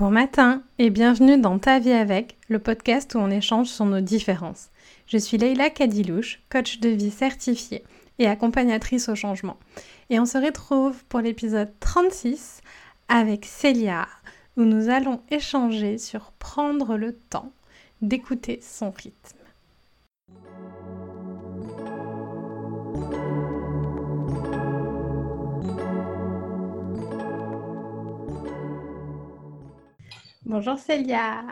Bon matin et bienvenue dans Ta vie avec, le podcast où on échange sur nos différences. Je suis Leila Kadilouche, coach de vie certifiée et accompagnatrice au changement. Et on se retrouve pour l'épisode 36 avec Célia, où nous allons échanger sur prendre le temps d'écouter son rythme. Bonjour Célia.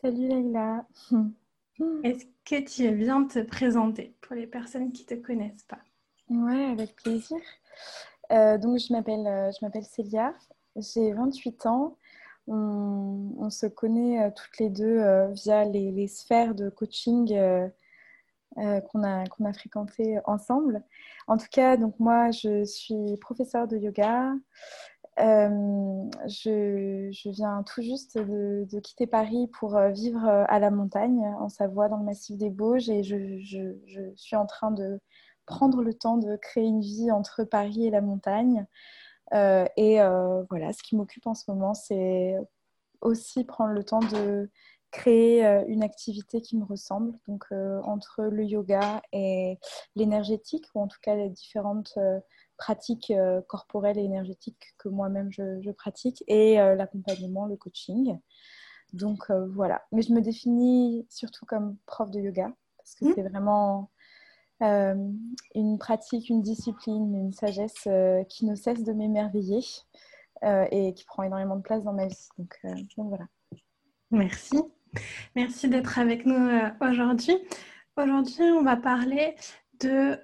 Salut Leïla. Est-ce que tu veux bien te présenter pour les personnes qui ne te connaissent pas? Ouais, avec plaisir. Euh, donc je m'appelle, euh, je m'appelle Célia, j'ai 28 ans. On, se connaît euh, toutes les deux via les, sphères de coaching qu'on a, qu'on a fréquentées ensemble. En tout cas, donc moi, je suis professeure de yoga. Euh, je, viens tout juste de, quitter Paris pour euh, vivre euh, à la montagne, en Savoie, dans le massif des Bauges, et je, suis en train de prendre le temps de créer une vie entre Paris et la montagne. et voilà, ce qui m'occupe en ce moment, c'est aussi prendre le temps de créer une activité qui me ressemble, donc entre le yoga et l'énergétique, ou en tout cas les différentes pratiques euh, corporelles et énergétiques que moi-même je, pratique et euh, l'accompagnement, le coaching. Donc euh, voilà. Mais je me définis surtout comme prof de yoga parce que mmh. c'est vraiment une pratique, une discipline, une sagesse qui ne cesse de m'émerveiller et qui prend énormément de place dans ma vie. Donc, donc voilà. Merci. Merci d'être avec nous aujourd'hui. Aujourd'hui, on va parler de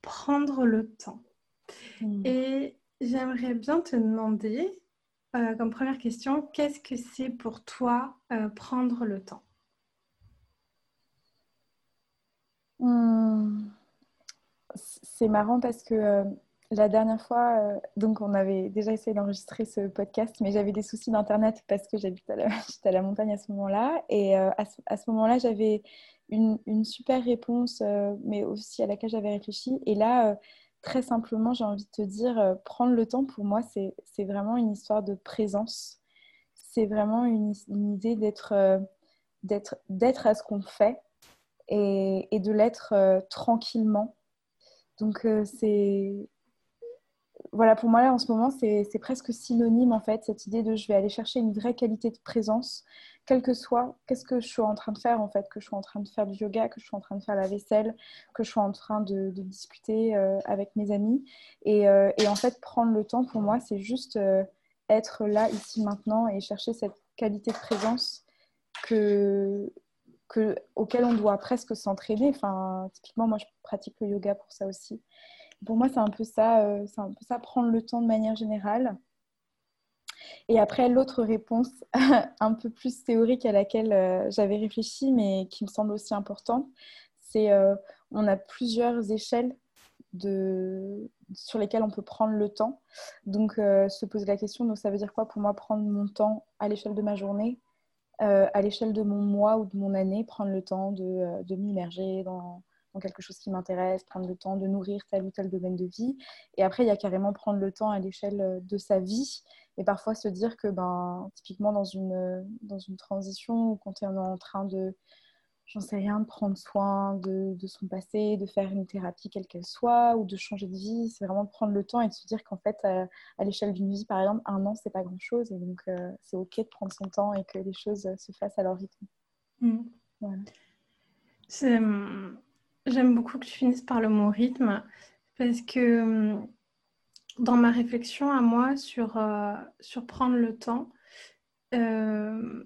prendre le temps. Hmm. Et j'aimerais bien te demander, euh, comme première question, qu'est-ce que c'est pour toi euh, prendre le temps? Hmm. C'est marrant parce que euh, la dernière fois, donc on avait déjà essayé d'enregistrer ce podcast, mais j'avais des soucis d'internet parce que j'habite à, la, à la montagne à ce moment-là. Et à ce, moment-là, j'avais une, une, super réponse, mais aussi à laquelle j'avais réfléchi. Et là, très simplement, j'ai envie de te dire, euh, prendre le temps pour moi, c'est vraiment une histoire de présence. C'est vraiment une, idée euh, d'être d'être à ce qu'on fait et, et de l'être euh, tranquillement. Donc, c'est. Voilà, pour moi, là, en ce moment, c'est presque synonyme, en fait, cette idée de je vais aller chercher une vraie qualité de présence quel que soit, qu'est-ce que je suis en train de faire en fait, que je suis en train de faire du yoga, que je suis en train de faire la vaisselle, que je suis en train de, discuter euh, avec mes amis. Euh, et, en fait, prendre le temps pour moi, c'est juste euh, être là, ici, maintenant et chercher cette qualité de présence que, que, auquel on doit presque s'entraîner. Enfin, typiquement, moi, je pratique le yoga pour ça aussi. Pour moi, c'est un peu ça, c'est un peu ça, prendre le temps de manière générale. Et après, l'autre réponse, un peu plus théorique à laquelle euh, j'avais réfléchi, mais qui me semble aussi importante, c'est euh, on a plusieurs échelles sur lesquelles on peut prendre le temps. Donc, euh, se poser la question, donc ça veut dire quoi pour moi prendre mon temps à l'échelle de ma journée, à l'échelle de mon mois ou de mon année, prendre le temps de m'immerger dans, dans quelque chose qui m'intéresse, prendre le temps de nourrir tel ou tel domaine de vie. Et après, il y a carrément prendre le temps à l'échelle de sa vie et parfois se dire que, ben, typiquement, dans une, dans une transition ou quand on est en train de, j'en sais rien, de prendre soin de, de, son passé, de faire une thérapie quelle qu'elle soit, ou de changer de vie, c'est vraiment de prendre le temps et de se dire qu'en fait, à, l'échelle d'une vie, par exemple, un an, c'est pas grand-chose. Et donc, euh, c'est OK de prendre son temps et que les choses se fassent à leur rythme. Mmh. J'aime beaucoup que tu finisses par le mot rythme parce que dans ma réflexion à moi sur, euh, sur prendre le temps, euh,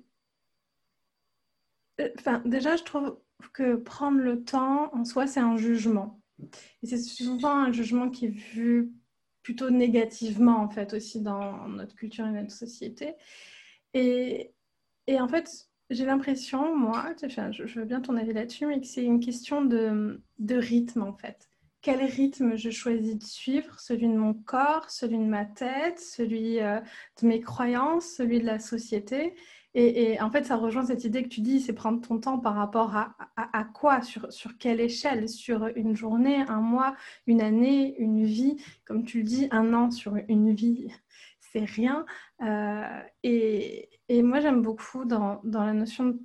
enfin, déjà, je trouve que prendre le temps en soi, c'est un jugement. Et c'est souvent un jugement qui est vu plutôt négativement, en fait, aussi dans notre culture et notre société. Et, et en fait, j'ai l'impression, moi, je, je veux bien ton avis là-dessus, mais que c'est une question de, de rythme, en fait. Quel rythme je choisis de suivre, celui de mon corps, celui de ma tête, celui euh, de mes croyances, celui de la société? Et, en fait, ça rejoint cette idée que tu dis, c'est prendre ton temps par rapport à, à, quoi, sur, sur, quelle échelle, sur une journée, un mois, une année, une vie? Comme tu le dis, un an sur une vie, c'est rien. Euh, et, Et moi, j'aime beaucoup dans, dans, la notion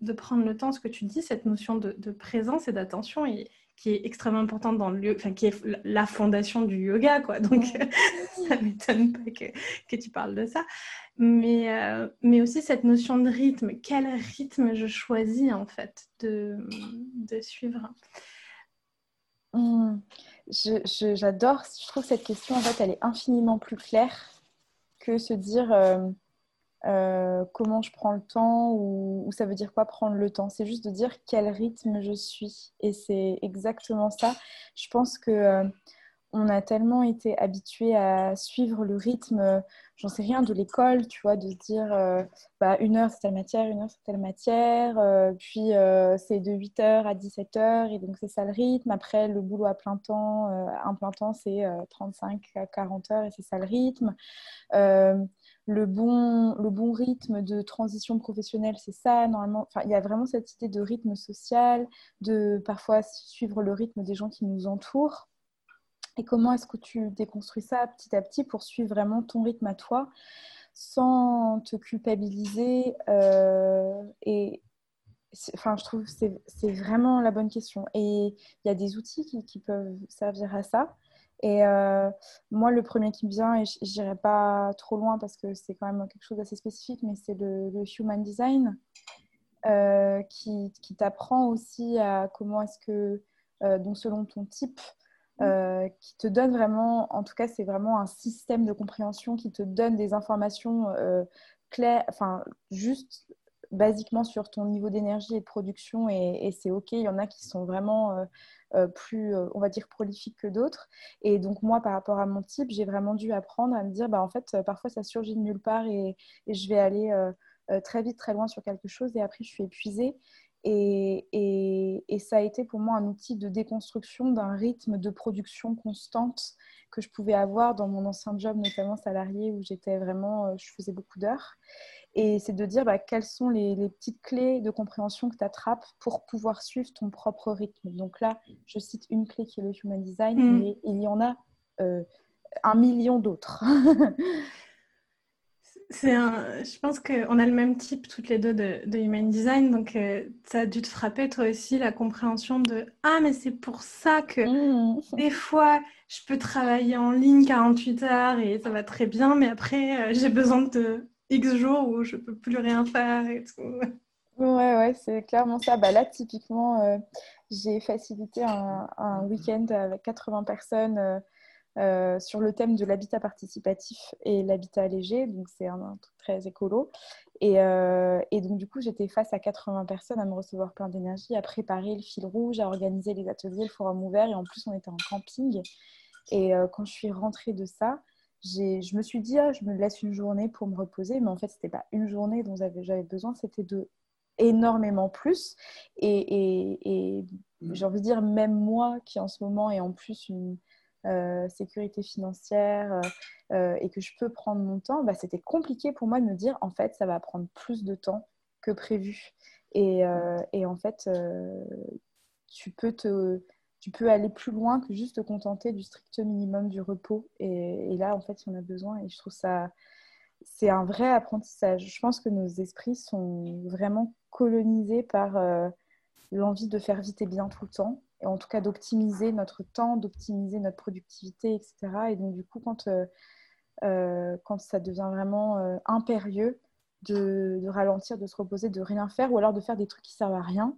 de prendre le temps, ce que tu dis, cette notion de, de présence et d'attention, et, qui est extrêmement importante dans le enfin, qui est la fondation du yoga, quoi. Donc, ça ne m'étonne pas que, que, tu parles de ça. Mais, euh, mais aussi cette notion de rythme. Quel rythme je choisis, en fait, de, de suivre? Mmh. J'adore. Je, trouve que cette question, en fait, elle est infiniment plus claire que se dire... Euh, euh, comment je prends le temps ou, ça veut dire quoi prendre le temps. C'est juste de dire quel rythme je suis. Et c'est exactement ça. Je pense que euh, on a tellement été habitué à suivre le rythme, j'en sais rien, de l'école, tu vois, de se dire euh, bah, une heure c'est telle matière, une heure c'est telle matière, puis c'est de 8h à 17h et donc c'est ça le rythme. Après le boulot à plein temps, un plein temps c'est 35 à 40 heures et c'est ça le rythme le bon, le bon rythme de transition professionnelle, c'est ça, normalement. Il y a vraiment cette idée de rythme social, de parfois suivre le rythme des gens qui nous entourent. Et comment est-ce que tu déconstruis ça petit à petit pour suivre vraiment ton rythme à toi sans te culpabiliser euh, et enfin je trouve que c'est vraiment la bonne question. Et il y a des outils qui, peuvent servir à ça. Et euh, moi, le premier qui me vient, et je n'irai pas trop loin parce que c'est quand même quelque chose d'assez spécifique, mais c'est le, Human Design euh, qui, qui t'apprend aussi à comment est-ce que, donc selon ton type, mmh. qui te donne vraiment, en tout cas, c'est vraiment un système de compréhension qui te donne des informations claires, enfin, juste basiquement sur ton niveau d'énergie et de production et, c'est ok. Il y en a qui sont vraiment euh, euh, plus, euh, on va dire, prolifiques que d'autres. Et donc moi, par rapport à mon type, j'ai vraiment dû apprendre à me dire, bah, en fait, parfois ça surgit de nulle part et, je vais aller très vite, très loin sur quelque chose et après je suis épuisée. Et, et, et, ça a été pour moi un outil de déconstruction d'un rythme de production constante que je pouvais avoir dans mon ancien job, notamment salarié, où j'étais vraiment, je faisais beaucoup d'heures. Et c'est de dire bah, quelles sont les, petites clés de compréhension que tu attrapes pour pouvoir suivre ton propre rythme. Donc là, je cite une clé qui est le Human Design, mm. mais il y en a euh, un million d'autres. Un... Je pense qu'on a le même type toutes les deux de, Human Design, donc euh, ça a dû te frapper toi aussi la compréhension de Ah, mais c'est pour ça que mm. des fois je peux travailler en ligne 48 heures et ça va très bien, mais après euh, j'ai besoin de X jours où je peux plus rien faire et tout. Ouais, ouais, c'est clairement ça. Bah, là, typiquement, euh, j'ai facilité un, un week-end avec 80 personnes euh, euh, sur le thème de l'habitat participatif et l'habitat léger. Donc, c'est un, truc très écolo. Et, et, donc, du coup, j'étais face à 80 personnes à me recevoir plein d'énergie, à préparer le fil rouge, à organiser les ateliers, le forum ouvert. Et en plus, on était en camping. Et quand je suis rentrée de ça, je me suis dit, ah, je me laisse une journée pour me reposer, mais en fait, ce n'était pas une journée dont j'avais besoin, c'était de énormément plus. Et, et, mmh. j'ai envie de dire, même moi qui en ce moment ai en plus une euh, sécurité financière euh, euh, et que je peux prendre mon temps, bah, c'était compliqué pour moi de me dire, en fait, ça va prendre plus de temps que prévu. Et, et en fait, tu peux te tu peux aller plus loin que juste te contenter du strict minimum du repos. Et, là, en fait, il y en a besoin. Et je trouve ça, c'est un vrai apprentissage. Je pense que nos esprits sont vraiment colonisés par l'envie de faire vite et bien tout le temps. En tout cas, d'optimiser notre temps, d'optimiser notre productivité, etc. Et donc, du coup, quand, euh, euh, quand ça devient vraiment impérieux, de, de, ralentir, de se reposer, de rien faire, ou alors de faire des trucs qui servent à rien,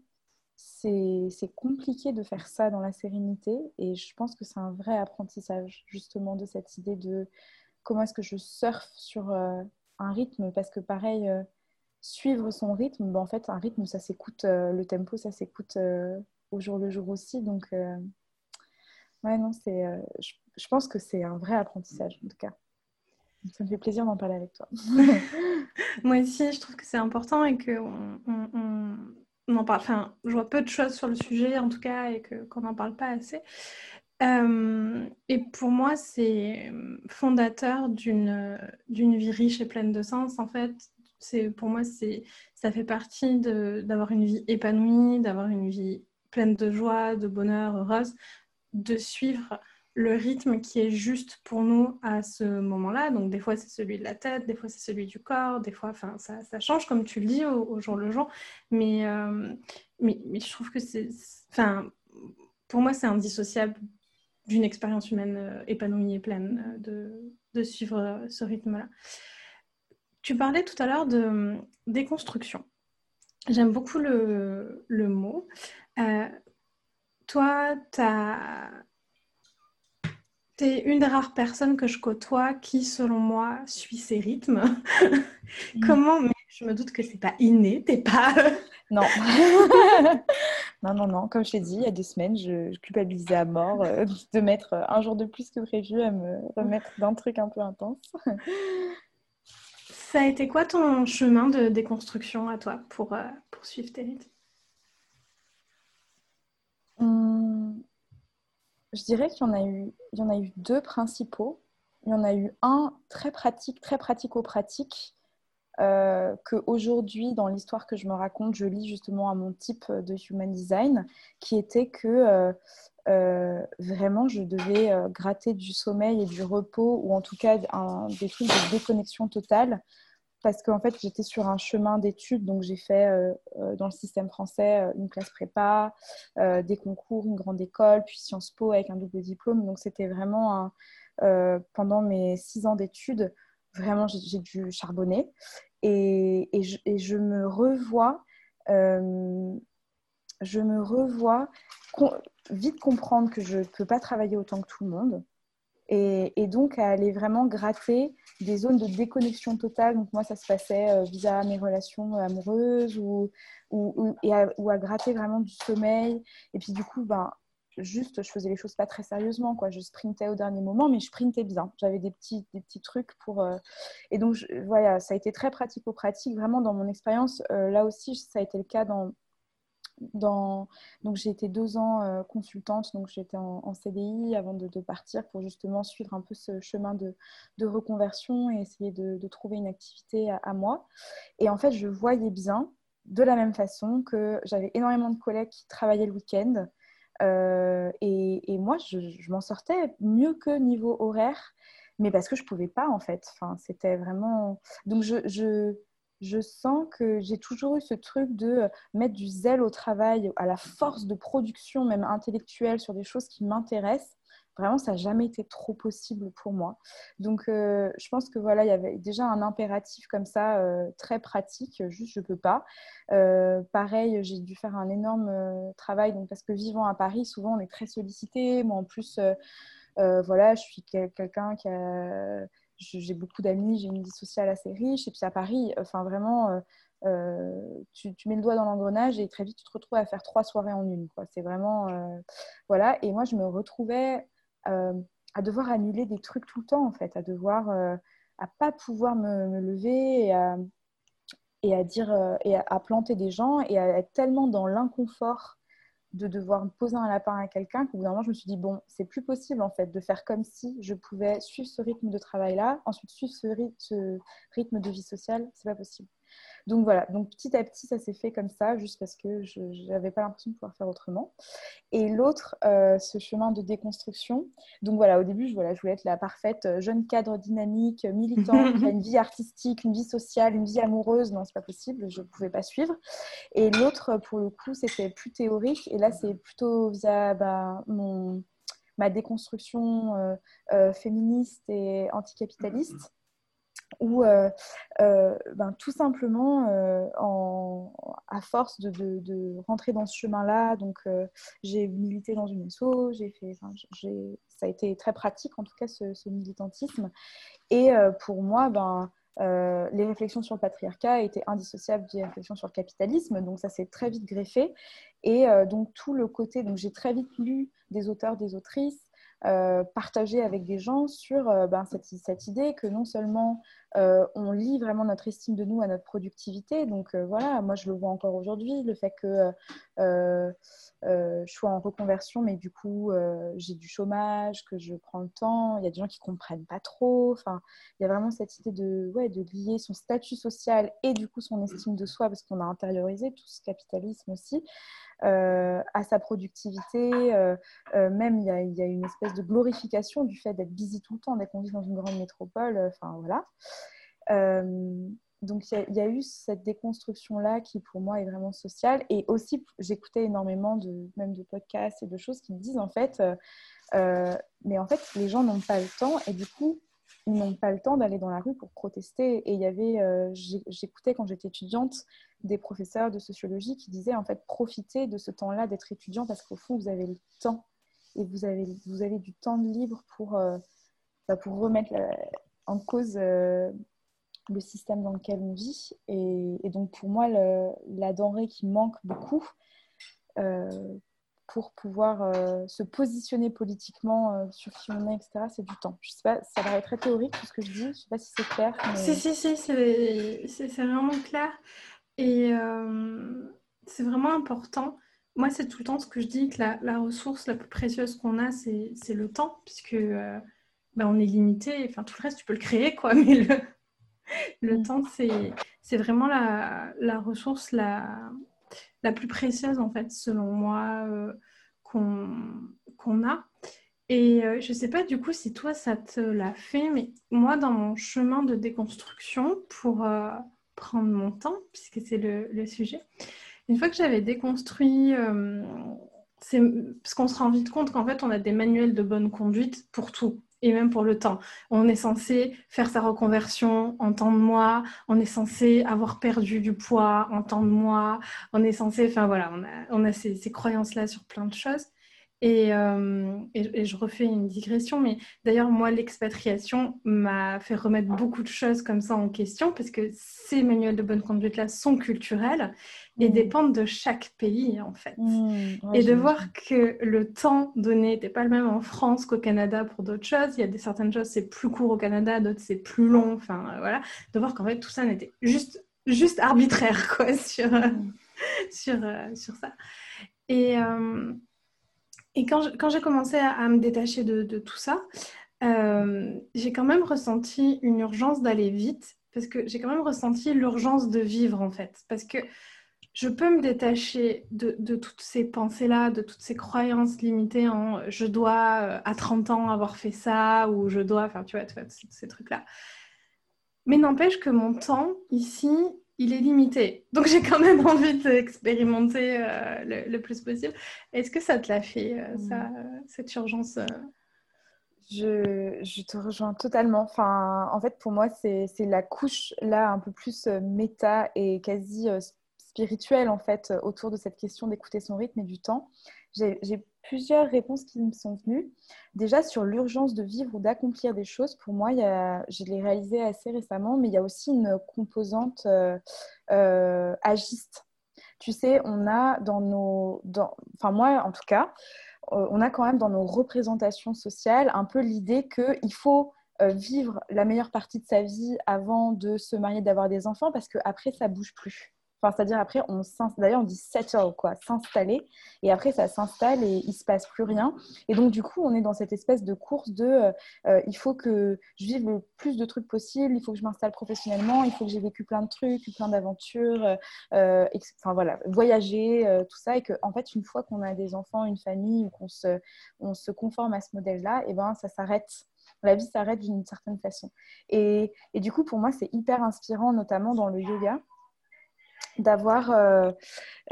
c'est compliqué de faire ça dans la sérénité et je pense que c'est un vrai apprentissage justement de cette idée de comment est-ce que je surfe sur euh, un rythme parce que pareil euh, suivre son rythme ben, en fait un rythme ça s'écoute euh, le tempo ça s'écoute au jour le jour aussi donc ouais non c'est je, pense que c'est un vrai apprentissage en tout cas ça me fait plaisir d'en parler avec toi moi aussi je trouve que c'est important et que on on parle, enfin, je vois peu de choses sur le sujet en tout cas et qu'on n'en parle pas assez. Euh, et pour moi, c'est fondateur d'une vie riche et pleine de sens. En fait, pour moi, ça fait partie d'avoir une vie épanouie, d'avoir une vie pleine de joie, de bonheur, heureuse, de suivre le rythme qui est juste pour nous à ce moment-là. Donc des fois c'est celui de la tête, des fois c'est celui du corps, des fois, enfin ça, change comme tu le dis au, jour le jour. Mais, euh, mais, mais, je trouve que c'est, enfin pour moi c'est indissociable d'une expérience humaine euh, épanouie et pleine de, de suivre ce rythme-là. Tu parlais tout à l'heure de déconstruction. J'aime beaucoup le, le mot. Euh, toi, tu es une des rares personnes que je côtoie qui, selon moi, suit ces rythmes. Mm. Comment Mais je me doute que c'est pas inné, t'es pas. non. non, non, non. Comme je t'ai dit, il y a deux semaines, je, culpabilisais à mort euh, de mettre un jour de plus que prévu à me remettre d'un truc un peu intense. Ça a été quoi ton chemin de déconstruction à toi pour euh, poursuivre tes rythmes? Je dirais qu'il y, en a eu, deux principaux. Il y en a eu un très pratique, très pratico-pratique, euh, qu'aujourd'hui, dans l'histoire que je me raconte, je lis justement à mon type de human design, qui était que euh, euh, vraiment, je devais gratter du sommeil et du repos, ou en tout cas des trucs de déconnexion totale, parce qu'en fait, j'étais sur un chemin d'études, donc j'ai fait euh, dans le système français une classe prépa, des concours, une grande école, puis Sciences Po avec un double diplôme. Donc c'était vraiment pendant mes six ans d'études, vraiment, j'ai dû charbonner. Et, je, me revois, je me revois vite comprendre que je ne peux pas travailler autant que tout le monde. Et, donc à aller vraiment gratter des zones de déconnexion totale. Donc moi, ça se passait euh, via mes relations amoureuses ou, ou, à, ou, à, gratter vraiment du sommeil. Et puis du coup, ben, juste, je faisais les choses pas très sérieusement. Quoi. Je sprintais au dernier moment, mais je sprintais bien. J'avais des petits, des petits trucs pour... Euh, et donc, voilà, ça a été très pratico-pratique. Vraiment, dans mon expérience, euh, là aussi, ça a été le cas dans donc j'ai été deux ans euh, consultante, donc j'étais en, CDI avant de, partir pour justement suivre un peu ce chemin de, reconversion et essayer de, trouver une activité à, moi. Et en fait, je voyais bien, de la même façon, que j'avais énormément de collègues qui travaillaient le week-end. Euh, et, moi, je, m'en sortais mieux que niveau horaire, mais parce que je pouvais pas en fait. Enfin, c'était vraiment. Donc je je sens que j'ai toujours eu ce truc de euh, mettre du zèle au travail, à la force de production, même intellectuelle, sur des choses qui m'intéressent. Vraiment, ça n'a jamais été trop possible pour moi. Donc, euh, je pense que voilà, il y avait déjà un impératif comme ça, euh, très pratique, juste je ne peux pas. pareil, j'ai dû faire un énorme travail, donc, parce que vivant à Paris, souvent on est très sollicité. Moi, en plus, voilà, je suis quelqu'un qui a j'ai beaucoup d'amis, j'ai une vie sociale assez riche. Et puis à Paris, enfin vraiment, euh, euh, tu, mets le doigt dans l'engrenage et très vite tu te retrouves à faire trois soirées en une. C'est vraiment. Euh, voilà. Et moi, je me retrouvais à devoir annuler des trucs tout le temps, en fait, à devoir. à pas pouvoir me, lever et à, dire. et à, planter des gens et à être tellement dans l'inconfort de devoir poser un lapin à quelqu'un qu'au bout d'un moment, je me suis dit, bon, c'est plus possible en fait de faire comme si je pouvais suivre ce rythme de travail-là, ensuite suivre ce, ce rythme de vie sociale, c'est pas possible. Donc voilà, donc petit à petit, ça s'est fait comme ça, juste parce que je n'avais pas l'impression de pouvoir faire autrement. Et l'autre, euh, ce chemin de déconstruction. Donc voilà, au début, je, voilà, je voulais être la parfaite euh, jeune cadre dynamique, militante, qui a une vie artistique, une vie sociale, une vie amoureuse. Non, c'est pas possible, je ne pouvais pas suivre. Et l'autre, pour le coup, c'était plus théorique. Et là, c'est plutôt via bah, mon ma déconstruction euh, féministe et anticapitaliste où euh, euh, ben, tout simplement, euh, à force de, rentrer dans ce chemin-là, donc j'ai milité dans une SO, j'ai fait, ça a été très pratique en tout cas ce, militantisme. Et pour moi, ben, les réflexions sur le patriarcat étaient indissociables des réflexions sur le capitalisme, donc ça s'est très vite greffé. Et donc tout le côté, donc j'ai très vite lu des auteurs, des autrices, partager avec des gens sur ben, cette, idée que non seulement euh, on lie vraiment notre estime de nous à notre productivité. Donc euh, voilà, moi je le vois encore aujourd'hui, le fait que euh, je sois en reconversion, mais du coup j'ai du chômage, que je prends le temps. Il y a des gens qui comprennent pas trop. Enfin, il y a vraiment cette idée de, ouais, de lier son statut social et du coup son estime de soi, parce qu'on a intériorisé tout ce capitalisme aussi. à sa productivité. même, il y, a, une espèce de glorification du fait d'être busy tout le temps dès qu'on vit dans une grande métropole. Enfin, voilà. Euh, donc il y, a eu cette déconstruction-là qui pour moi est vraiment sociale. Et aussi, j'écoutais énormément de, même de podcasts et de choses qui me disent en fait, euh, euh, mais en fait, les gens n'ont pas le temps et du coup, ils n'ont pas le temps d'aller dans la rue pour protester. Et il y avait, j'écoutais quand j'étais étudiante, des professeurs de sociologie qui disaient en fait, profitez de ce temps-là d'être étudiant parce qu'au fond, vous avez le temps et vous avez, vous avez du temps libre pour, bah, pour remettre en cause le système dans lequel on vit. Et, donc, pour moi, la denrée qui manque beaucoup euh, pour pouvoir euh, se positionner politiquement euh, sur qui on est, etc., c'est du temps. Je sais pas, ça paraît très théorique tout ce que je dis. Je sais pas si c'est clair. Si, si, si, c'est vraiment clair. Et c'est vraiment important. Moi, c'est tout le temps ce que je dis, que la, la ressource la plus précieuse qu'on a, c'est le temps, puisque ben, on est limité. Enfin, tout le reste, tu peux le créer, quoi, mais le, le mm. temps, c'est vraiment la, la ressource la, la, plus précieuse, en fait, selon moi, euh, qu'on a. Et euh, je ne sais pas du coup si toi, ça te l'a fait, mais moi, dans mon chemin de déconstruction, pour euh, prendre mon temps, puisque c'est le, le, sujet, une fois que j'avais déconstruit c'est parce qu'on se rend vite compte qu'en fait, on a des manuels de bonne conduite pour tout et même pour le temps. On est censé faire sa reconversion en temps de mois, on est censé avoir perdu du poids en temps de mois, on est censé, enfin voilà, on a, on a ces, ces croyances-là sur plein de choses. Euh, et, et, je refais une digression, mais d'ailleurs, moi, l'expatriation m'a fait remettre beaucoup de choses comme ça en question, parce que ces manuels de bonne conduite-là sont culturels et mmh. dépendent de chaque pays, en fait. Mmh, et de voir que le temps donné n'était pas le même en France qu'au Canada pour d'autres choses. Il y a des certaines choses, c'est plus court au Canada, d'autres, c'est plus long. Enfin, voilà. De voir qu'en fait, tout ça n'était juste, juste arbitraire, quoi, sur, mmh. sur, euh, sur ça. Et... Et quand, j'ai commencé à, me détacher de, tout ça, euh, j'ai quand même ressenti une urgence d'aller vite, parce que j'ai quand même ressenti l'urgence de vivre, en fait. Parce que je peux me détacher de, toutes ces pensées-là, de toutes ces croyances limitées en je dois euh, à 30 ans avoir fait ça, ou je dois, enfin tu vois, tu vois ces trucs-là. Mais n'empêche que mon temps ici, il est limité. Donc j'ai quand même envie d'expérimenter euh, le, plus possible. Est-ce que ça te l'a fait, euh, ça, mm. cette urgence euh? je, te rejoins totalement. Enfin, en fait, pour moi, c'est la couche là un peu plus méta et quasi spirituelle en fait autour de cette question d'écouter son rythme et du temps. J'ai plusieurs réponses qui me sont venues. Déjà sur l'urgence de vivre ou d'accomplir des choses, pour moi, il y a, je l'ai réalisé assez récemment, mais il y a aussi une composante euh, euh, agiste. Tu sais, on a dans nos... Dans, enfin moi, en tout cas, euh, on a quand même dans nos représentations sociales un peu l'idée qu'il faut vivre la meilleure partie de sa vie avant de se marier, d'avoir des enfants, parce qu'après, ça bouge plus. C'est-à-dire après, on d'ailleurs on dit settle, quoi, s'installer. Et après, ça s'installe et il se passe plus rien. Et donc, du coup, on est dans cette espèce de course de euh, euh, il faut que je vive le plus de trucs possible, il faut que je m'installe professionnellement, il faut que j'ai vécu plein de trucs, plein d'aventures, euh, enfin voilà, voyager, tout ça. Et que, en fait, une fois qu'on a des enfants, une famille, ou qu'on se, on se conforme à ce modèle-là, et ben ça s'arrête la vie s'arrête d'une certaine façon. Et, et, du coup, pour moi, c'est hyper inspirant, notamment dans le yoga, d'avoir euh,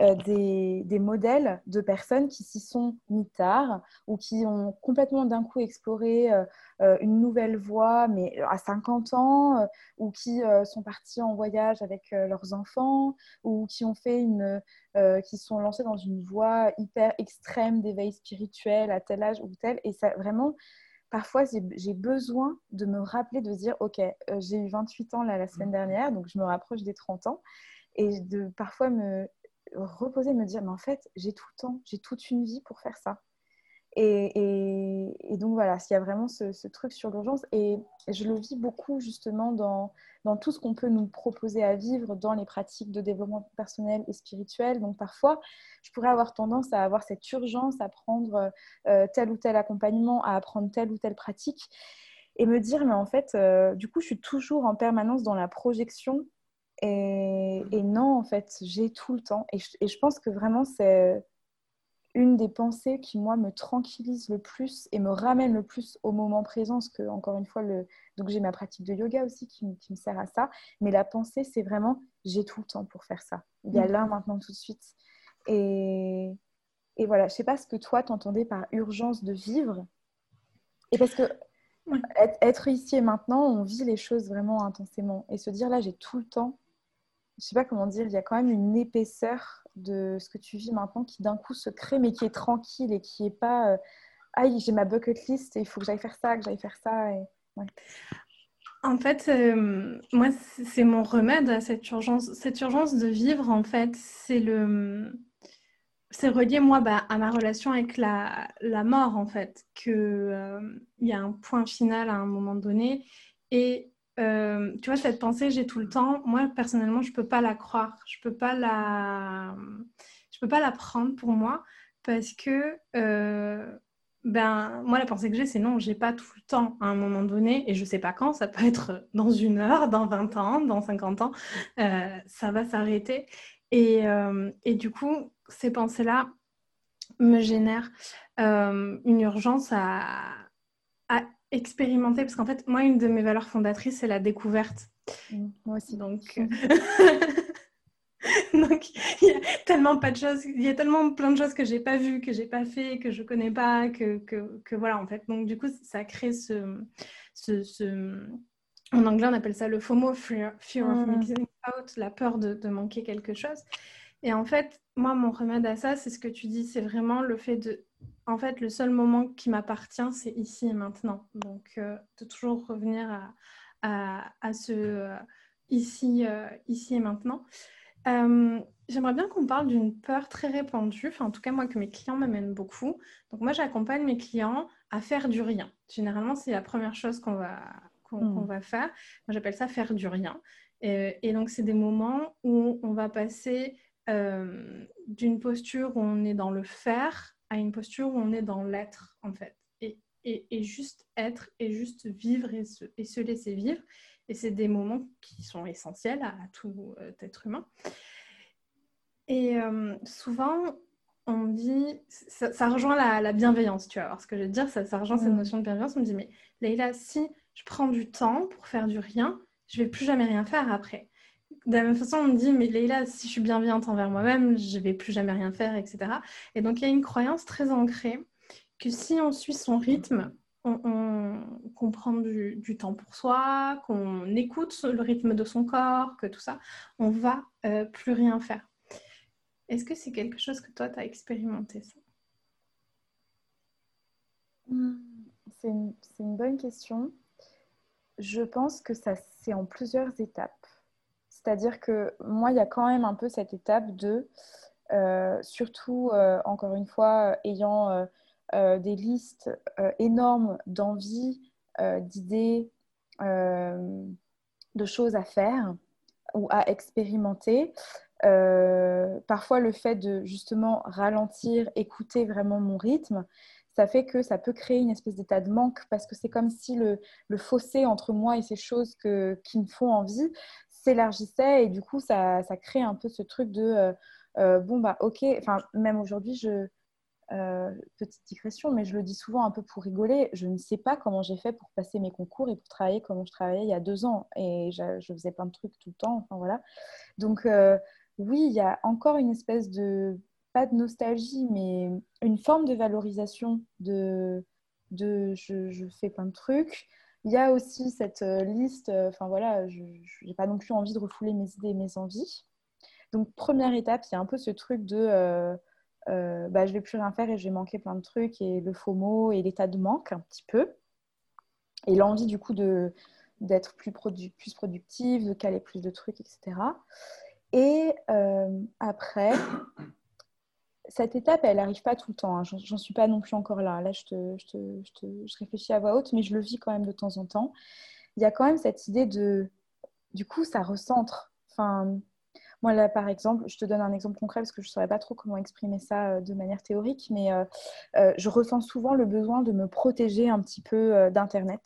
euh, des, des, modèles de personnes qui s'y sont mis tard ou qui ont complètement d'un coup exploré euh, une nouvelle voie, mais à 50 ans, ou qui sont partis en voyage avec leurs enfants, ou qui ont fait une, qui sont lancés dans une voie hyper extrême d'éveil spirituel à tel âge ou tel. Et ça vraiment, parfois j'ai besoin de me rappeler, de dire, ok, j'ai eu 28 ans là, la semaine mmh. dernière, donc je me rapproche des 30 ans et de parfois me reposer, me dire, mais en fait, j'ai tout le temps, j'ai toute une vie pour faire ça. Et, donc voilà, s'il y a vraiment ce, truc sur l'urgence, et je le vis beaucoup justement dans, dans tout ce qu'on peut nous proposer à vivre dans les pratiques de développement personnel et spirituel. Donc parfois, je pourrais avoir tendance à avoir cette urgence à prendre euh, tel ou tel accompagnement, à apprendre telle ou telle pratique, et me dire, mais en fait, euh, du coup, je suis toujours en permanence dans la projection. Et, non, en fait, j'ai tout le temps. Et et je pense que vraiment, c'est une des pensées qui, moi, me tranquillise le plus et me ramène le plus au moment présent, parce que, encore une fois, le... donc j'ai ma pratique de yoga aussi qui, me sert à ça, mais la pensée, c'est vraiment, j'ai tout le temps pour faire ça. Il y a mm. là, maintenant, tout de suite. Et, et voilà, je sais pas ce que toi, t'entendais par urgence de vivre. Et parce que être ici et maintenant, on vit les choses vraiment intensément. Et se dire, là, j'ai tout le temps, je sais pas comment dire, il y a quand même une épaisseur de ce que tu vis maintenant qui d'un coup se crée, mais qui est tranquille et qui est pas ah j'ai ma bucket list et il faut que j'aille faire ça, que j'aille faire ça. En fait, euh, moi, c'est mon remède à cette urgence. Cette urgence de vivre, en fait, c'est le. C'est relié, moi, bah, à ma relation avec la, la mort, en fait. Qu'il euh, y a un point final à un moment donné. Et euh, tu vois, cette pensée, j'ai tout le temps. Moi, personnellement, je peux pas la croire. Je peux pas la, je peux pas la prendre pour moi parce que, euh, ben, moi, la pensée que j'ai, c'est non, j'ai pas tout le temps à un moment donné et je sais pas quand. Ça peut être dans une heure, dans 20 ans, dans 50 ans. Euh, ça va s'arrêter. Et, et, du coup, ces pensées-là me génèrent une urgence à, à expérimenter parce qu'en fait, moi, une de mes valeurs fondatrices, c'est la découverte. Mmh, moi aussi. Donc, euh, donc il y a tellement pas de choses, il y a tellement plein de choses que j'ai pas vues, que j'ai pas fait, que je connais pas, que, que, que, voilà en fait. Donc du coup, ça crée ce, ce, ce, en anglais on appelle ça le FOMO, fear, fear of mmh. missing out, la peur de, de manquer quelque chose. Et en fait, moi, mon remède à ça, c'est ce que tu dis, c'est vraiment le fait de en fait, le seul moment qui m'appartient, c'est ici et maintenant. Donc, euh, de toujours revenir à, ce euh, ici, euh, ici et maintenant. J'aimerais bien qu'on parle d'une peur très répandue, enfin, en tout cas, moi, que mes clients m'amènent beaucoup. Donc, moi, j'accompagne mes clients à faire du rien. Généralement, c'est la première chose qu'on va, qu'on, hmm. va faire. Moi, j'appelle ça faire du rien. et donc, c'est des moments où on va passer d'une posture où on est dans le faire à une posture où on est dans l'être, en fait. Et, et, juste être et juste vivre et se, et se laisser vivre. Et c'est des moments qui sont essentiels à, tout euh, être humain. Et euh, souvent, on dit, ça, rejoint la, bienveillance, tu vois. Alors, ce que je veux dire, ça, ça rejoint cette mm. notion de bienveillance. On me dit, mais Leïla, si je prends du temps pour faire du rien, je vais plus jamais rien faire après de la même façon, on me dit, mais Leïla, si je suis bienveillante envers moi-même, je ne vais plus jamais rien faire, etc. Et donc, il y a une croyance très ancrée que si on suit son rythme, on, on, prend du, temps pour soi, qu'on écoute le rythme de son corps, que tout ça, on va euh, plus rien faire. Est-ce que c'est quelque chose que toi, tu as expérimenté ça? Hmm, C'est une bonne question. Je pense que ça, c'est en plusieurs étapes. C'est-à-dire que moi, il y a quand même un peu cette étape de, euh, surtout, euh, encore une fois, ayant euh, des listes énormes d'envies, d'idées, de choses à faire ou à expérimenter. parfois, le fait de justement ralentir, écouter vraiment mon rythme, ça fait que ça peut créer une espèce d'état de manque parce que c'est comme si le, le, fossé entre moi et ces choses que, qui me font envie, s'élargissait et du coup, ça, ça, crée un peu ce truc de euh, euh, bon, bah, ok, même aujourd'hui, je. Euh, petite digression, mais je le dis souvent un peu pour rigoler. Je ne sais pas comment j'ai fait pour passer mes concours et pour travailler comme je travaillais il y a deux ans. Et je, je faisais plein de trucs tout le temps. Enfin voilà. Donc oui, il y a encore une espèce de pas de nostalgie, mais une forme de valorisation de, de je, je fais plein de trucs. Il y a aussi cette euh, liste, euh, enfin voilà, je n'ai pas non plus envie de refouler mes idées et mes envies. Donc, première étape, il y a un peu ce truc de euh, euh, bah, je vais plus rien faire et je vais manquer plein de trucs, et le mot et l'état de manque un petit peu. Et l'envie du coup d'être plus, plus productive, de caler plus de trucs, etc. Et après, cette étape, elle n'arrive pas tout le temps. Hein. J'en suis pas non plus encore là. Là, je, te, je, te, je, te, je, réfléchis à voix haute, mais je le vis quand même de temps en temps. Il y a quand même cette idée de, du coup, ça recentre. Enfin, moi, là, par exemple, je te donne un exemple concret parce que je ne saurais pas trop comment exprimer ça euh, de manière théorique, mais euh, euh, je ressens souvent le besoin de me protéger un petit peu d'Internet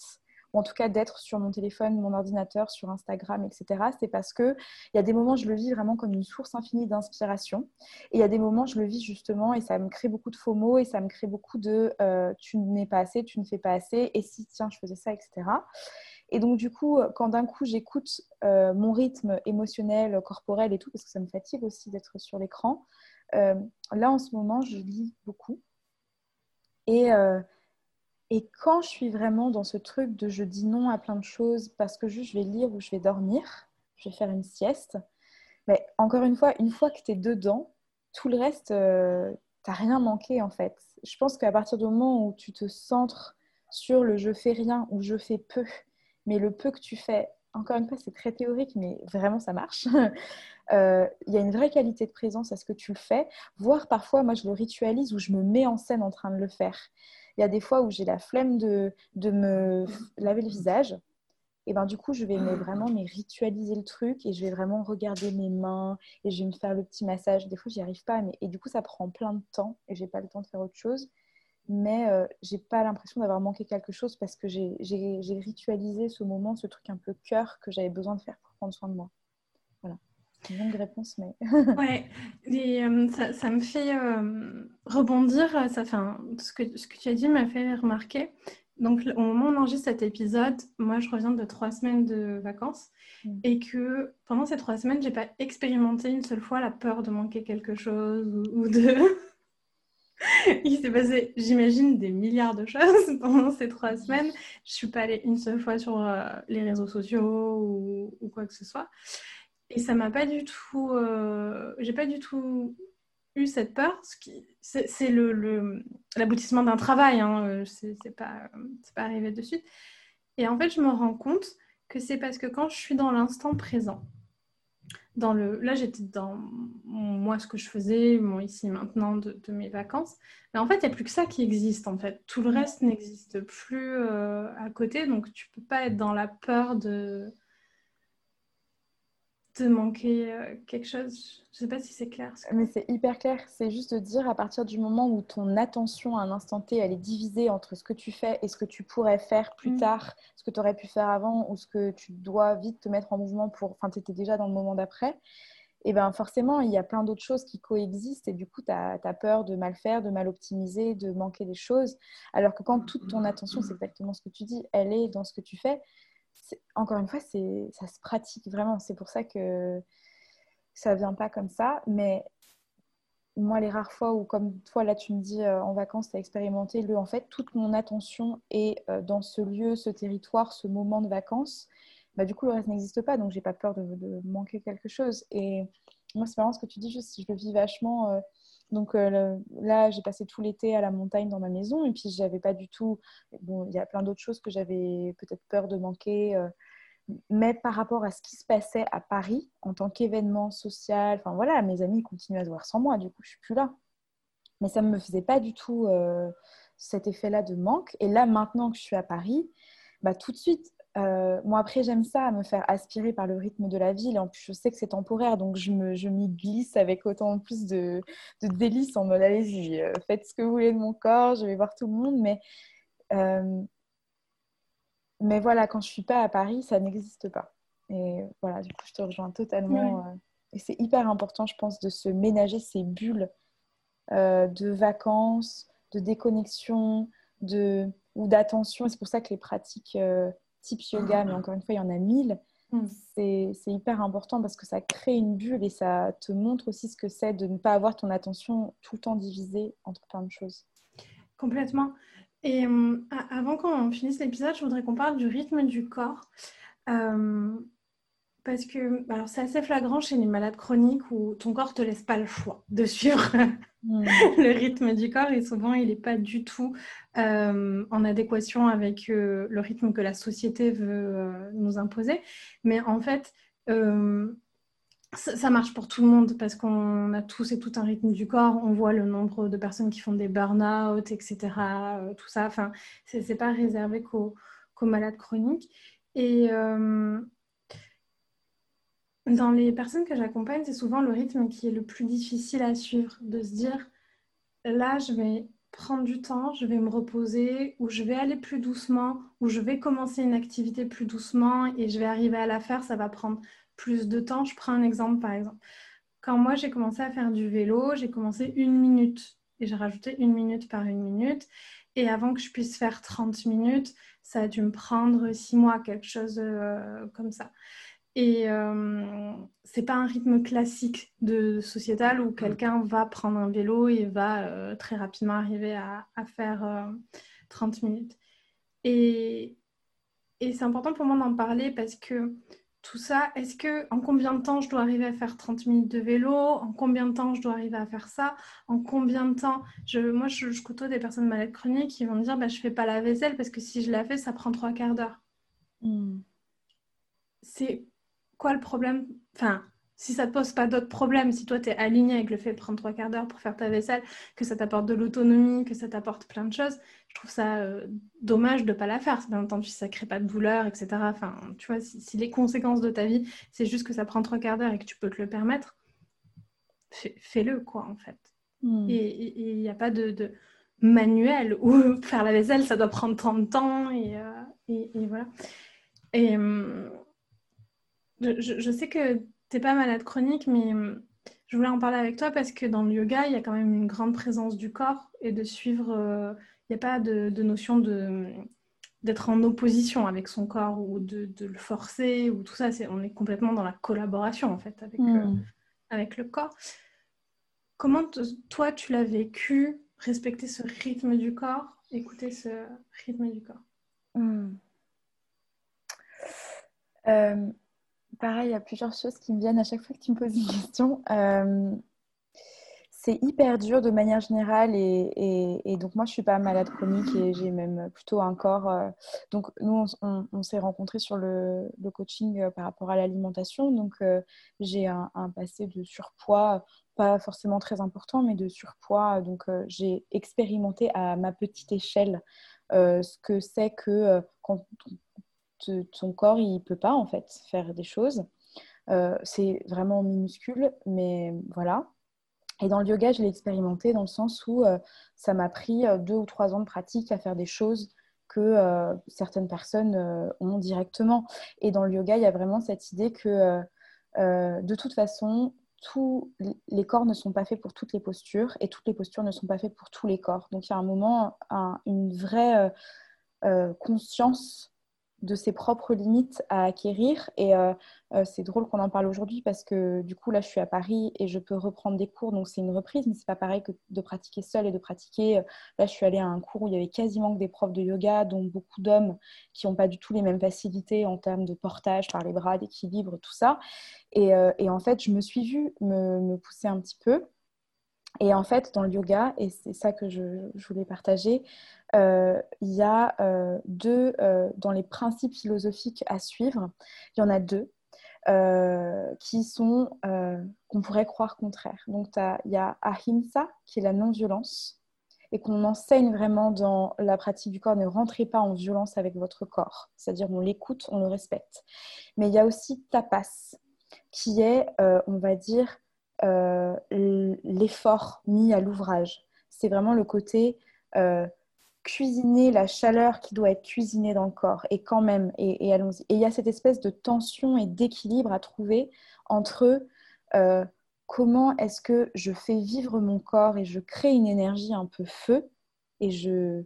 ou en tout cas d'être sur mon téléphone, mon ordinateur, sur Instagram, etc. C'est parce que il y a des moments, je le vis vraiment comme une source infinie d'inspiration. Et il y a des moments, je le vis justement et ça me crée beaucoup de faux mots et ça me crée beaucoup de tu n'es pas assez, tu ne fais pas assez, et si, tiens, je faisais ça, etc. Et donc, du coup, quand d'un coup, j'écoute euh, mon rythme émotionnel, corporel et tout, parce que ça me fatigue aussi d'être sur l'écran, euh, là, en ce moment, je lis beaucoup. Et, euh, et quand je suis vraiment dans ce truc de je dis non à plein de choses parce que juste je vais lire ou je vais dormir, je vais faire une sieste, mais encore une fois, une fois que tu es dedans, tout le reste, tu n'as rien manqué en fait. Je pense qu'à partir du moment où tu te centres sur le je fais rien ou je fais peu, mais le peu que tu fais, encore une fois, c'est très théorique, mais vraiment, ça marche. Euh, il y a une vraie qualité de présence à ce que tu le fais, voire parfois, moi, je le ritualise ou je me mets en scène en train de le faire. Il y a des fois où j'ai la flemme de, de me laver le visage. Et ben du coup, je vais vraiment mais ritualiser le truc et je vais vraiment regarder mes mains et je vais me faire le petit massage. Des fois, j'y arrive pas, mais et du coup, ça prend plein de temps et j'ai pas le temps de faire autre chose mais euh, j'ai pas l'impression d'avoir manqué quelque chose parce que j'ai ritualisé ce moment, ce truc un peu cœur que j'avais besoin de faire pour prendre soin de moi. Longue réponse, mais. ouais, et, euh, ça, ça, me fait euh, rebondir. Ça, fait ce, que, ce que tu as dit m'a fait remarquer. Donc, au moment où on enregistre cet épisode, moi, je reviens de trois semaines de vacances mm. et que pendant ces trois semaines, j'ai pas expérimenté une seule fois la peur de manquer quelque chose ou de Il s'est passé, j'imagine, des milliards de choses pendant ces trois semaines. Je suis pas allée une seule fois sur euh, les réseaux sociaux ou, quoi que ce soit. Et ça m'a pas du tout. Euh, j'ai pas du tout eu cette peur. C'est l'aboutissement le, d'un travail. Hein. Euh, c'est pas, pas arrivé de suite. Et en fait, je me rends compte que c'est parce que quand je suis dans l'instant présent, dans le... Là, j'étais dans moi, ce que je faisais, mon ici maintenant de, mes vacances. Mais en fait, il n'y a plus que ça qui existe. En fait, tout le mm. reste n'existe plus euh, à côté. Donc, tu peux pas être dans la peur de de manquer euh, quelque chose? Je sais pas si c'est clair. Mais c'est hyper clair. C'est juste de dire à partir du moment où ton attention à un instant T, elle est divisée entre ce que tu fais et ce que tu pourrais faire plus mm. tard, ce que tu aurais pu faire avant ou ce que tu dois vite te mettre en mouvement pour... Enfin, tu étais déjà dans le moment d'après. Et bien forcément, il y a plein d'autres choses qui coexistent et du coup, tu as, as, peur de mal faire, de mal optimiser, de manquer des choses. Alors que quand toute ton attention, c'est exactement ce que tu dis, elle est dans ce que tu fais, encore une fois, ça se pratique vraiment. C'est pour ça que ça vient pas comme ça. Mais moi, les rares fois où, comme toi, là, tu me dis euh, en vacances, tu as expérimenté le, en fait, toute mon attention est euh, dans ce lieu, ce territoire, ce moment de vacances. Bah, du coup, le reste n'existe pas, donc j'ai pas peur de, manquer quelque chose. Et moi, c'est marrant ce que tu dis, juste je le vis vachement. Euh, donc euh, là, j'ai passé tout l'été à la montagne dans ma maison et puis j'avais pas du tout. Bon, il y a plein d'autres choses que j'avais peut-être peur de manquer. Euh, mais par rapport à ce qui se passait à Paris en tant qu'événement social, enfin voilà, mes amis continuent à se voir sans moi, du coup je suis plus là. Mais ça ne me faisait pas du tout euh, cet effet-là de manque. Et là, maintenant que je suis à Paris, bah, tout de suite, euh, moi, après, j'aime ça, me faire aspirer par le rythme de la ville. En plus, je sais que c'est temporaire, donc je, me, je m'y glisse avec autant plus de, de délices en mode allez-y, euh, faites ce que vous voulez de mon corps, je vais voir tout le monde. Mais, euh, mais voilà, quand je suis pas à Paris, ça n'existe pas. Et voilà, du coup, je te rejoins totalement. et c'est hyper important, je pense, de se ménager ces bulles de vacances, de déconnexion, de, ou d'attention. Et c'est pour ça que les pratiques type yoga, mais encore une fois, il y en a mille. Hmm. C'est hyper important parce que ça crée une bulle et ça te montre aussi ce que c'est de ne pas avoir ton attention tout le temps divisée entre plein de choses. Complètement. Et euh, avant qu'on finisse l'épisode, je voudrais qu'on parle du rythme du corps. Euh, parce que alors c'est assez flagrant chez les malades chroniques où ton corps te laisse pas le choix de suivre hmm. le rythme du corps et souvent il n'est pas du tout euh, en adéquation avec euh, le rythme que la société veut euh, nous imposer. Mais en fait, ça, marche pour tout le monde parce qu'on a tous et tout un rythme du corps. On voit le nombre de personnes qui font des burn-out, etc. Tout ça. Enfin, c'est pas réservé qu'aux malades chroniques. Et euh, dans les personnes que j'accompagne, c'est souvent le rythme qui est le plus difficile à suivre. De se dire, là, je vais prendre du temps, je vais me reposer, ou je vais aller plus doucement, ou je vais commencer une activité plus doucement et je vais arriver à la faire. Ça va prendre plus de temps. Je prends un exemple par exemple. Quand moi j'ai commencé à faire du vélo, j'ai commencé une minute et j'ai rajouté une minute par une minute. Et avant que je puisse faire 30 minutes, ça a dû me prendre six mois, quelque chose euh, comme ça. Et euh, c'est pas un rythme classique de sociétal où quelqu'un va prendre un vélo et va euh, très rapidement arriver à, à faire 30 minutes. Et, et c'est important pour moi d'en parler parce que tout ça, est-ce que en combien de temps je dois arriver à faire 30 minutes de vélo? En combien de temps je dois arriver à faire ça? En combien de temps? Je, Moi, je, je, côtoie des personnes malades chroniques qui vont me dire bah, je fais pas la vaisselle parce que si je la fais, ça prend trois quarts d'heure. Hmm. C'est quoi le problème? Enfin, si ça ne te pose pas d'autres problèmes, si toi tu es aligné avec le fait de prendre trois quarts d'heure pour faire ta vaisselle, que ça t'apporte de l'autonomie, que ça t'apporte plein de choses, je trouve ça euh, dommage de ne pas la faire. Bien entendu, si ça ne crée pas de douleur, etc. Enfin, tu vois, si, les conséquences de ta vie, c'est juste que ça prend trois quarts d'heure et que tu peux te le permettre, fais-le, quoi, en fait. Hmm. Et il n'y a pas de, manuel où faire la vaisselle, ça doit prendre tant de temps, et, euh, et voilà. Et hum, je, je, sais que pas malade chronique, mais hum, je voulais en parler avec toi parce que dans le yoga, il y a quand même une grande présence du corps et de suivre. Euh, il n'y a pas de, notion de d'être en opposition avec son corps ou de, le forcer ou tout ça. C'est, on est complètement dans la collaboration en fait avec, euh, avec le corps. Comment toi tu l'as vécu, respecter ce rythme du corps, écouter ce rythme du corps? Hmm. euh, pareil, il y a plusieurs choses qui me viennent à chaque fois que tu me poses une question. Euh, c'est hyper dur de manière générale et, donc moi je suis pas malade chronique et j'ai même plutôt un corps. Euh, donc nous on, s'est rencontrés sur le, coaching euh, par rapport à l'alimentation. Donc j'ai un, passé de surpoids, pas forcément très important, mais de surpoids. Donc j'ai expérimenté à ma petite échelle ce que c'est que quand ton corps, il peut pas en fait faire des choses. Euh, c'est vraiment minuscule, mais voilà. Et dans le yoga, je l'ai expérimenté dans le sens où euh, ça m'a pris euh, deux ou trois ans de pratique à faire des choses que certaines personnes ont directement. Et dans le yoga, il y a vraiment cette idée que de toute façon, tous les corps ne sont pas faits pour toutes les postures et toutes les postures ne sont pas faites pour tous les corps. Donc il y a un moment, une vraie conscience de ses propres limites à acquérir. Et euh, euh, c'est drôle qu'on en parle aujourd'hui parce que du coup, là, je suis à Paris et je peux reprendre des cours. Donc, c'est une reprise, mais c'est pas pareil que de pratiquer seul et de pratiquer. Euh, là, je suis allée à un cours où il y avait quasiment que des profs de yoga, dont beaucoup d'hommes qui n'ont pas du tout les mêmes facilités en termes de portage par les bras, d'équilibre, tout ça. Et, en fait, je me suis vue me pousser un petit peu. Et en fait, dans le yoga, et c'est ça que je, voulais partager, euh, il y a euh, deux, euh, dans les principes philosophiques à suivre, il y en a deux qui sont, qu'on pourrait croire contraires. Donc, il y a ahimsa, qui est la non-violence, et qu'on enseigne vraiment dans la pratique du corps, ne rentrez pas en violence avec votre corps, c'est-à-dire on l'écoute, on le respecte. Mais il y a aussi tapas, qui est, on va dire, euh, l'effort mis à l'ouvrage. C'est vraiment le côté euh, cuisiner la chaleur qui doit être cuisinée dans le corps. Et quand même, et, allons-y. Et il y a cette espèce de tension et d'équilibre à trouver entre euh, comment est-ce que je fais vivre mon corps et je crée une énergie un peu feu et je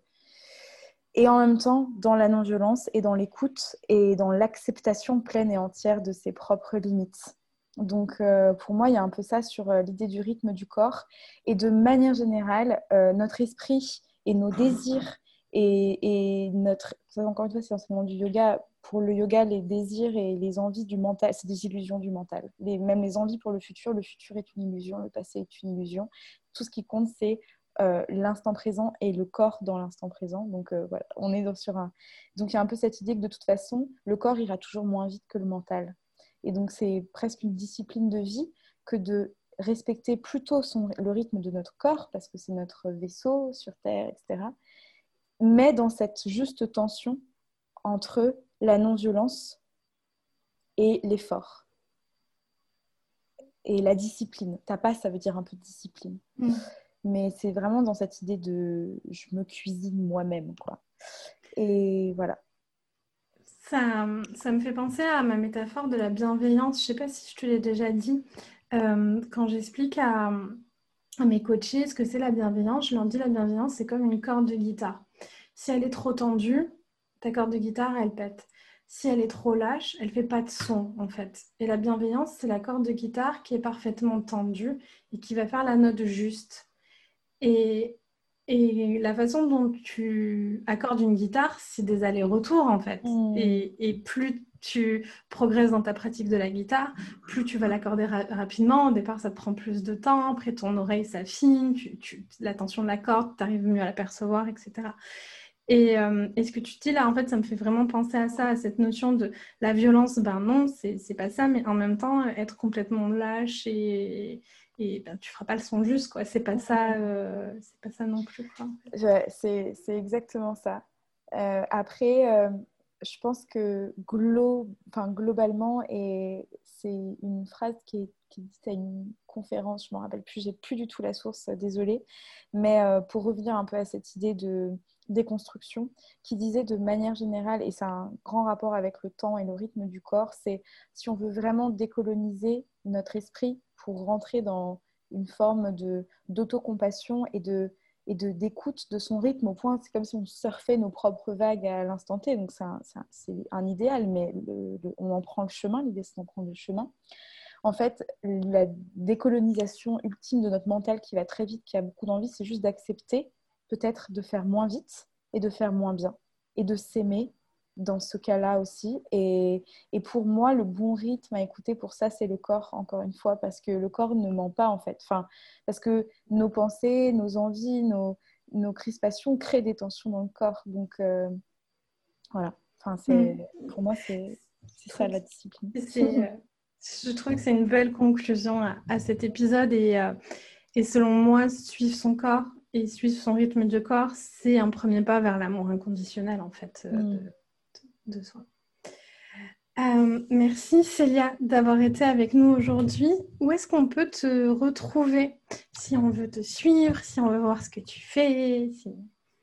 et en même temps dans la non-violence et dans l'écoute et dans l'acceptation pleine et entière de ses propres limites. Donc, euh, pour moi, il y a un peu ça sur euh, l'idée du rythme du corps. Et de manière générale, euh, notre esprit et nos désirs et, notre... Encore une fois, c'est l'enseignement du yoga. Pour le yoga, les désirs et les envies du mental, c'est des illusions du mental. même les envies pour le futur, le futur est une illusion, le passé est une illusion. Tout ce qui compte, c'est l'instant présent et le corps dans l'instant présent. Donc voilà, on est sur un. Donc il y a un peu cette idée que de toute façon, le corps ira toujours moins vite que le mental. Et donc, c'est presque une discipline de vie que de respecter plutôt son, le rythme de notre corps, parce que c'est notre vaisseau sur Terre, etc. Mais dans cette juste tension entre la non-violence et l'effort. Et la discipline. Tapas, ça veut dire un peu de discipline. Mm. Mais c'est vraiment dans cette idée de je me cuisine moi-même. quoi. Et voilà. Ça, me fait penser à ma métaphore de la bienveillance. Je ne sais pas si je te l'ai déjà dit. Euh, quand j'explique à, mes coachés ce que c'est la bienveillance, je leur dis la bienveillance, c'est comme une corde de guitare. Si elle est trop tendue, ta corde de guitare, elle pète. Si elle est trop lâche, elle fait pas de son en fait. Et la bienveillance, c'est la corde de guitare qui est parfaitement tendue et qui va faire la note juste. Et, et la façon dont tu accordes une guitare, c'est des allers-retours en fait. Mmh. Et, et, plus tu progresses dans ta pratique de la guitare, plus tu vas l'accorder rapidement. Au départ, ça te prend plus de temps. Après, ton oreille s'affine, tu, la tension de la corde, tu arrives mieux à la percevoir, etc. Euh, et, ce que tu dis là, en fait, ça me fait vraiment penser à ça, à cette notion de la violence? Ben non, c'est pas ça, mais en même temps, être complètement lâche et, et ben, tu feras pas le son juste, quoi. C'est pas ça, euh, c'est pas ça non plus, C'est exactement ça. Euh, après, je pense que globalement, et c'est une phrase qui est, à une conférence, je ne me rappelle plus, j'ai plus du tout la source, désolée, mais pour revenir un peu à cette idée de déconstruction qui disait de manière générale, et c'est un grand rapport avec le temps et le rythme du corps, c'est si on veut vraiment décoloniser notre esprit pour rentrer dans une forme d'autocompassion et de et de d'écoute de son rythme au point c'est comme si on surfait nos propres vagues à l'instant T. Donc c'est un, un, idéal mais on en prend le chemin l'idée c'est d'en prendre le chemin. En fait la décolonisation ultime de notre mental qui va très vite qui a beaucoup d'envie c'est juste d'accepter peut-être de faire moins vite et de faire moins bien et de s'aimer dans ce cas-là aussi. Et, pour moi, le bon rythme à écouter pour ça, c'est le corps, encore une fois, parce que le corps ne ment pas, en fait. Enfin, parce que nos pensées, nos envies, nos, nos crispations créent des tensions dans le corps. Donc, euh, voilà. Enfin, c'est, mm. Pour moi, c'est, ça la discipline. Je trouve que c'est une belle conclusion à, cet épisode. Et, euh, et selon moi, suivre son corps, et suivre son rythme de corps, c'est un premier pas vers l'amour inconditionnel, en fait, euh, mm. Euh, merci Célia d'avoir été avec nous aujourd'hui. Où est-ce qu'on peut te retrouver si on veut te suivre, si on veut voir ce que tu fais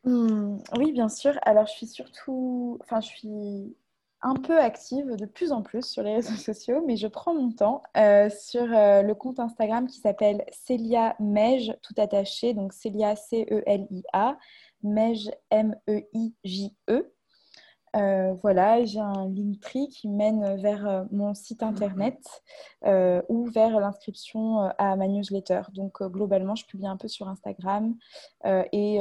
mm. Oui, bien sûr. Alors, je suis surtout, enfin, je suis un peu active de plus en plus sur les réseaux sociaux, mais je prends mon temps euh, sur euh, le compte Instagram qui s'appelle Célia Mej, tout attaché, donc Célia C-E-L-I-A, Mej M-E-I-J-E. Euh, voilà, j'ai un Linktree qui mène vers euh, mon site internet euh, ou vers l'inscription à ma newsletter. Donc globalement, je publie un peu sur Instagram et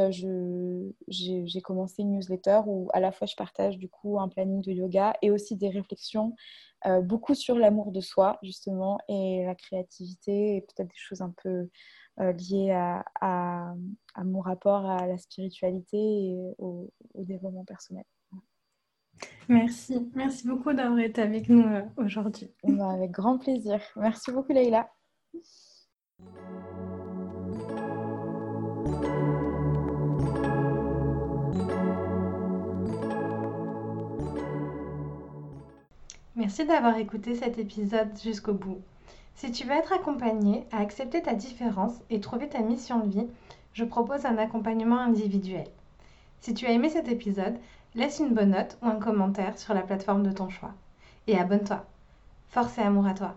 j'ai commencé une newsletter où à la fois je partage du coup un planning de yoga et aussi des réflexions beaucoup sur l'amour de soi justement et la créativité et peut-être des choses un peu liées à, à, mon rapport à la spiritualité et au développement personnel. Merci. Merci beaucoup d'avoir été avec nous euh, aujourd'hui. Bah, avec grand plaisir. Merci beaucoup, Leïla. Merci d'avoir écouté cet épisode jusqu'au bout. Si tu veux être accompagné à accepter ta différence et trouver ta mission de vie, je propose un accompagnement individuel. Si tu as aimé cet épisode, Laisse une bonne note ou un commentaire sur la plateforme de ton choix. Et abonne-toi. Force et amour à toi.